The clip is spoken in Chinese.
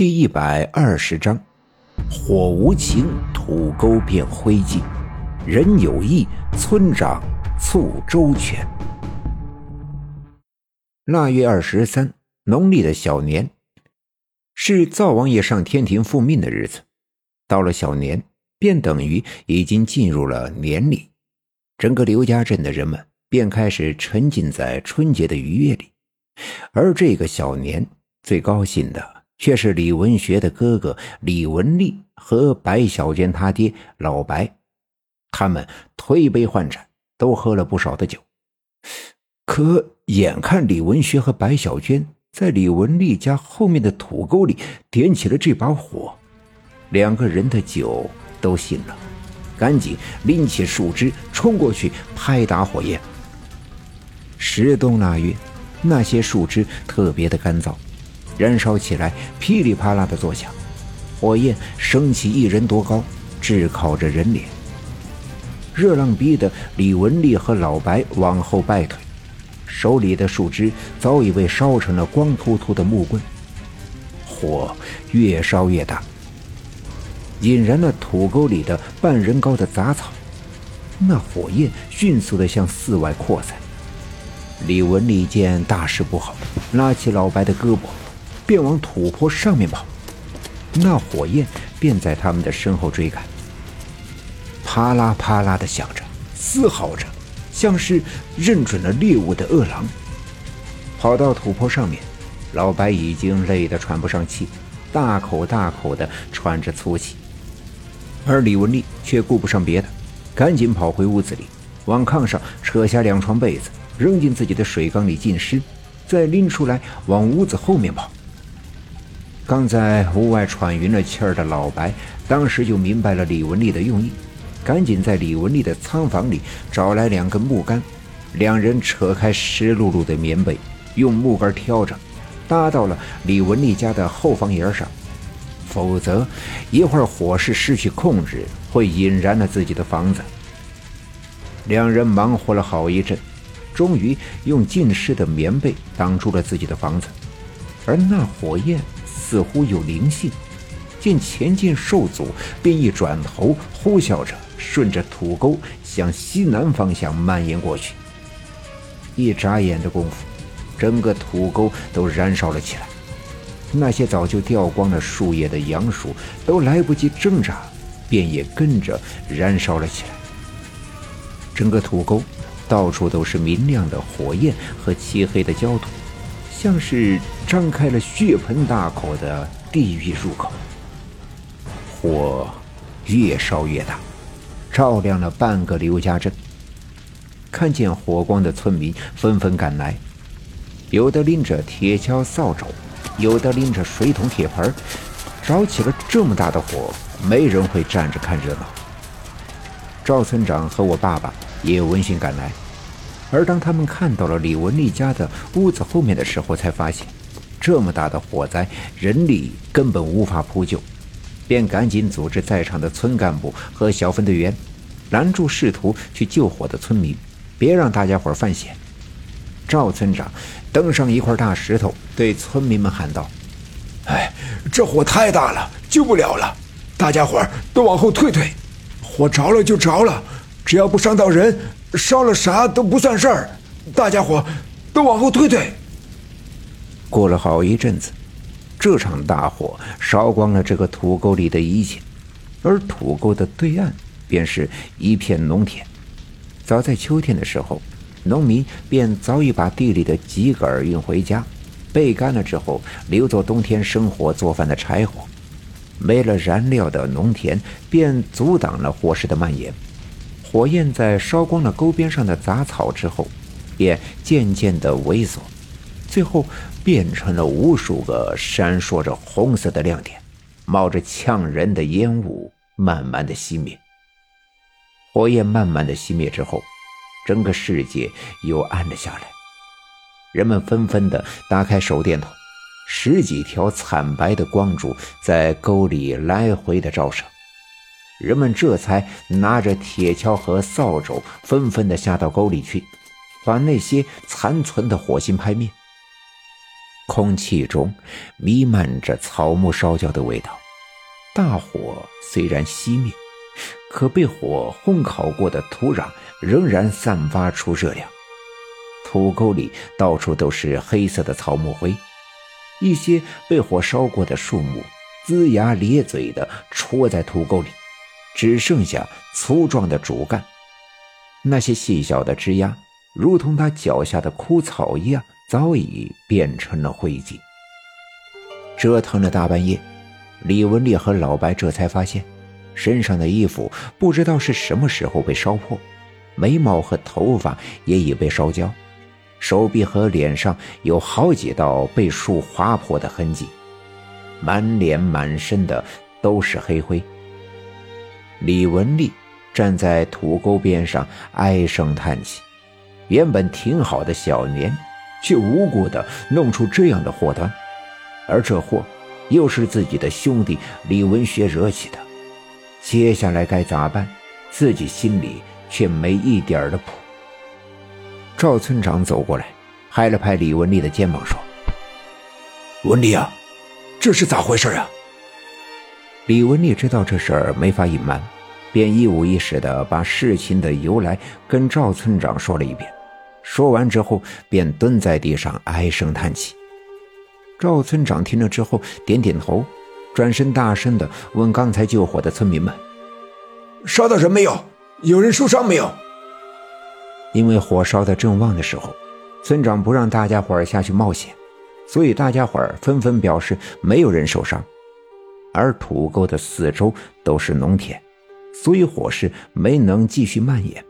第一百二十章：火无情，土沟变灰烬；人有意，村长促周全。腊月二十三，农历的小年，是灶王爷上天庭复命的日子。到了小年，便等于已经进入了年里，整个刘家镇的人们便开始沉浸在春节的愉悦里。而这个小年，最高兴的。却是李文学的哥哥李文丽和白小娟他爹老白，他们推杯换盏，都喝了不少的酒。可眼看李文学和白小娟在李文丽家后面的土沟里点起了这把火，两个人的酒都醒了，赶紧拎起树枝冲过去拍打火焰。十冬腊月，那些树枝特别的干燥。燃烧起来，噼里啪啦的作响，火焰升起一人多高，炙烤着人脸。热浪逼得李文丽和老白往后败退，手里的树枝早已被烧成了光秃秃的木棍。火越烧越大，引燃了土沟里的半人高的杂草，那火焰迅速的向寺外扩散。李文丽见大事不好，拉起老白的胳膊。便往土坡上面跑，那火焰便在他们的身后追赶，啪啦啪啦的响着，嘶嚎着，像是认准了猎物的饿狼。跑到土坡上面，老白已经累得喘不上气，大口大口的喘着粗气，而李文丽却顾不上别的，赶紧跑回屋子里，往炕上扯下两床被子，扔进自己的水缸里浸湿，再拎出来往屋子后面跑。刚在屋外喘匀了气儿的老白，当时就明白了李文丽的用意，赶紧在李文丽的仓房里找来两根木杆，两人扯开湿漉漉的棉被，用木杆挑着，搭到了李文丽家的后房檐上。否则，一会儿火势失去控制，会引燃了自己的房子。两人忙活了好一阵，终于用浸湿的棉被挡住了自己的房子，而那火焰。似乎有灵性，见前进受阻，便一转头，呼啸着顺着土沟向西南方向蔓延过去。一眨眼的功夫，整个土沟都燃烧了起来。那些早就掉光了树叶的杨树都来不及挣扎，便也跟着燃烧了起来。整个土沟到处都是明亮的火焰和漆黑的焦土。像是张开了血盆大口的地狱入口，火越烧越大，照亮了半个刘家镇。看见火光的村民纷纷赶来，有的拎着铁锹、扫帚，有的拎着水桶、铁盆。着起了这么大的火，没人会站着看热闹。赵村长和我爸爸也闻讯赶来。而当他们看到了李文丽家的屋子后面的时候，才发现这么大的火灾，人力根本无法扑救，便赶紧组织在场的村干部和小分队员拦住试图去救火的村民，别让大家伙儿犯险。赵村长登上一块大石头，对村民们喊道：“哎，这火太大了，救不了了，大家伙儿都往后退退。火着了就着了，只要不伤到人。”烧了啥都不算事儿，大家伙都往后退退。过了好一阵子，这场大火烧光了这个土沟里的一切，而土沟的对岸便是一片农田。早在秋天的时候，农民便早已把地里的秸秆运回家，备干了之后留作冬天生火做饭的柴火。没了燃料的农田便阻挡了火势的蔓延。火焰在烧光了沟边上的杂草之后，便渐渐的萎缩，最后变成了无数个闪烁着红色的亮点，冒着呛人的烟雾，慢慢的熄灭。火焰慢慢的熄灭之后，整个世界又暗了下来。人们纷纷的打开手电筒，十几条惨白的光柱在沟里来回的照射。人们这才拿着铁锹和扫帚，纷纷地下到沟里去，把那些残存的火星拍灭。空气中弥漫着草木烧焦的味道。大火虽然熄灭，可被火烘烤过的土壤仍然散发出热量。土沟里到处都是黑色的草木灰，一些被火烧过的树木龇牙咧嘴地戳在土沟里，只剩下粗壮的主干。那些细小的枝丫，如同他脚下的枯草一样，早已变成了灰烬。折腾了大半夜，李文丽和老白这才发现，身上的衣服不知道是什么时候被烧破，眉毛和头发也已被烧焦，手臂和脸上有好几道被树划破的痕迹，满脸满身的都是黑灰。李文丽。站在土沟边上，唉声叹气。原本挺好的小年，却无故的弄出这样的祸端，而这祸又是自己的兄弟李文学惹起的。接下来该咋办？自己心里却没一点的谱。赵村长走过来，拍了拍李文丽的肩膀，说：“文丽啊，这是咋回事啊？”李文丽知道这事儿没法隐瞒。便一五一十的把事情的由来跟赵村长说了一遍。说完之后，便蹲在地上唉声叹气。赵村长听了之后，点点头，转身大声地问刚才救火的村民们：“烧到人没有？有人受伤没有？”因为火烧得正旺的时候，村长不让大家伙儿下去冒险，所以大家伙儿纷纷表示没有人受伤。而土沟的四周都是农田。所以火势没能继续蔓延。